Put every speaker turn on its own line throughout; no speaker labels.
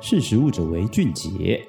识时务者为俊杰。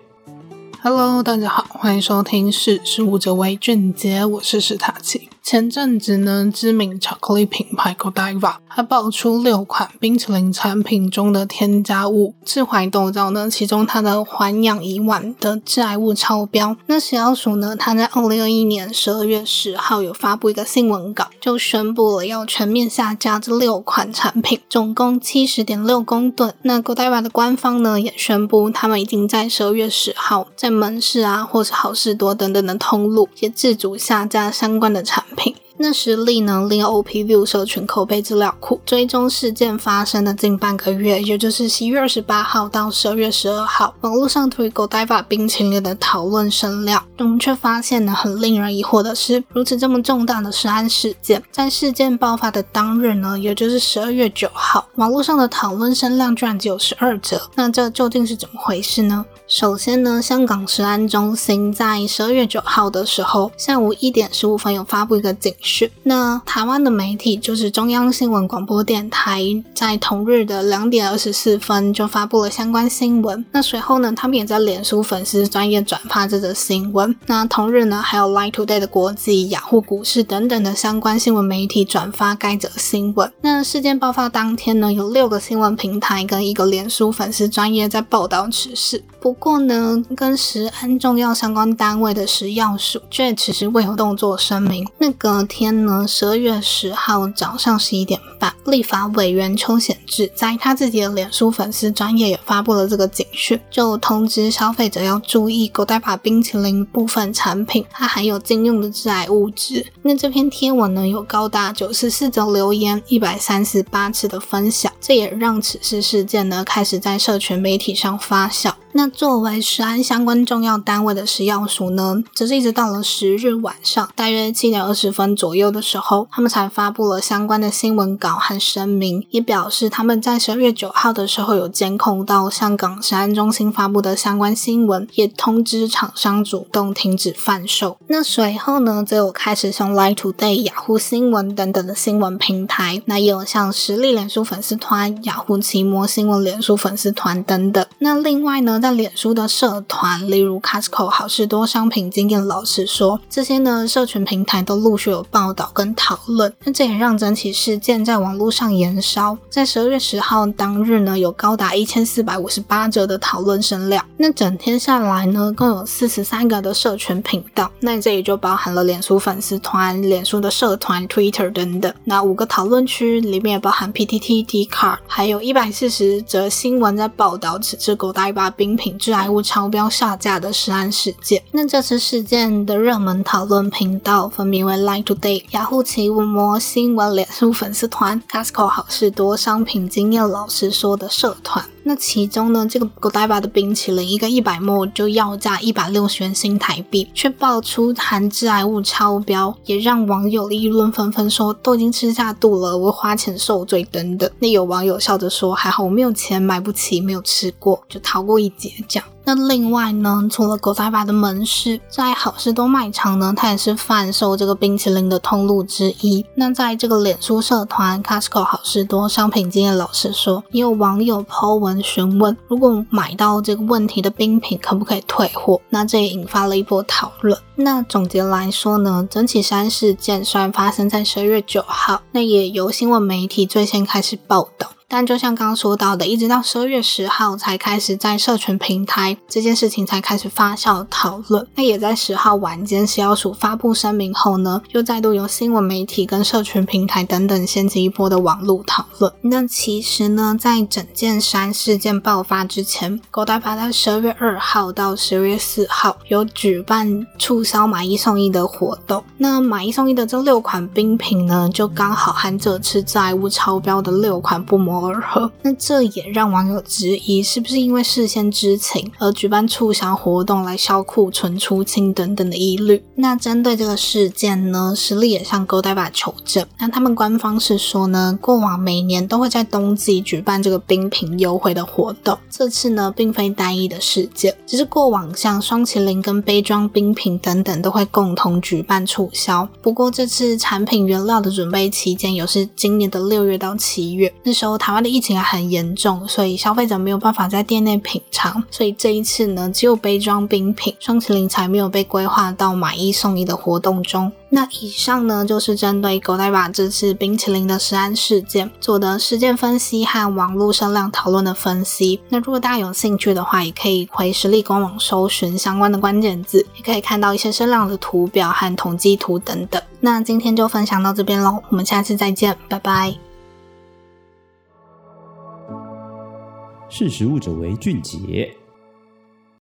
Hello，大家好，欢迎收听《识时务者为俊杰》，我是史塔奇。前阵子呢，知名巧克力品牌 Godiva 它爆出六款冰淇淋产品中的添加物致癌豆皂呢，其中它的环氧乙烷的致癌物超标。那食药署呢，它在二零二一年十二月十号有发布一个新闻稿，就宣布了要全面下架这六款产品，总共七十点六公吨。那 Godiva 的官方呢也宣布，他们已经在十二月十号在门市啊，或是好事多等等的通路，也自主下架相关的产品。那实力呢？令 OPView 社群口碑资料库追踪事件发生的近半个月，也就是十一月二十八号到十二月十二号，网络上推 Godiva 冰淇淋的讨论声量，我们却发现呢，很令人疑惑的是，如此这么重大的食安事件，在事件爆发的当日呢，也就是十二月九号，网络上的讨论声量居然只有十二折。那这究竟是怎么回事呢？首先呢，香港食安中心在十二月九号的时候，下午一点十五分有发布一个警讯。那台湾的媒体就是中央新闻广播电台，在同日的两点二十四分就发布了相关新闻。那随后呢，他们也在脸书粉丝专业转发这则新闻。那同日呢，还有 Line Today 的国际、雅虎股市等等的相关新闻媒体转发该则新闻。那事件爆发当天呢，有六个新闻平台跟一个脸书粉丝专业在报道此事。不过过呢，跟食安重要相关单位的食药署却迟迟未有动作声明。那隔天呢，十二月十号早上十一点半，立法委员邱显智在他自己的脸书粉丝专页也发布了这个警讯，就通知消费者要注意 Godiva 冰淇淋部分产品它含有禁用的致癌物质。那这篇贴文呢，有高达九十四则留言，一百三十八次的分享，这也让此事事件呢开始在社群媒体上发酵。那作为食安相关重要单位的食药署呢，则是一直到了十日晚上，大约七点二十分左右的时候，他们才发布了相关的新闻稿和声明，也表示他们在十二月九号的时候有监控到香港食安中心发布的相关新闻，也通知厂商主动停止贩售。那随后呢，则有开始像 Line Today、雅虎新闻等等的新闻平台，那也有像实力脸书粉丝团、雅虎奇摩新闻脸书粉丝团等等。那另外呢，在脸书的社团，例如 Costco 好事多商品经验老实说，这些呢社群平台都陆续有报道跟讨论。那这也让整起事件在网络上延烧。在十二月十号当日呢，有高达一千四百五十八则的讨论声量。那整天下来呢，共有四十三个的社群频道。那这也就包含了脸书粉丝团、脸书的社团、Twitter 等等。那五个讨论区里面也包含 PTT、d c a r 还有一百四十则新闻在报道此次 Godiva 冰品致癌物超标下架的食安事件。那这次事件的热门讨论频道分别为 Line Today、雅虎奇摩新闻、脸书粉丝团、Costco 好事多商品经验老师说的社团。那其中呢，这个 Godiva 的冰淇淋一个一百 ml 就要价一百六十元新台币，却爆出含致癌物超标，也让网友议论纷纷说都已经吃下肚了，我花钱受罪等等。那有网友笑着说，还好我没有钱买不起，没有吃过，就逃过一劫这样。那另外呢，除了 Godiva 的门市，在好事多卖场呢，它也是贩售这个冰淇淋的通路之一。那在这个脸书社团 Costco 好事多商品经验老师说，也有网友抛文询问，如果买到这个问题的冰品，可不可以退货？那这也引发了一波讨论。那总结来说呢，整起食安事件虽然发生在十二月九号，那也由新闻媒体最先开始报道。但就像刚说到的，一直到十二月十号才开始在社群平台这件事情才开始发酵讨论。那也在十号晚间，食药署发布声明后呢，又再度由新闻媒体跟社群平台等等掀起一波的网络讨论。那其实呢，在整件山事件爆发之前狗仔趴在十二月二号到十二月四号有举办促销买一送一的活动。那买一送一的这六款冰品呢，就刚好和这次致癌物超标的六款不而合，那这也让网友质疑，是不是因为事先知情而举办促销活动来销库存、出清等等的疑虑。那针对这个事件呢，实力也向 Godiva 求证。那他们官方是说呢，过往每年都会在冬季举办这个冰品优惠的活动，这次呢并非单一的事件，只是过往像双麒麟跟杯装冰品等等都会共同举办促销。不过这次产品原料的准备期间有是今年的六月到七月，那时候他。台湾的疫情还很严重，所以消费者没有办法在店内品尝，所以这一次呢，只有杯装冰品霜淇淋才没有被规划到买一送一的活动中。那以上呢，就是针对 Godiva 这次冰淇淋的食安事件做的事件分析和网络声量讨论的分析。那如果大家有兴趣的话，也可以回实力官网搜寻相关的关键字，也可以看到一些声量的图表和统计图等等。那今天就分享到这边喽，我们下次再见，拜拜。
识时务者为俊杰。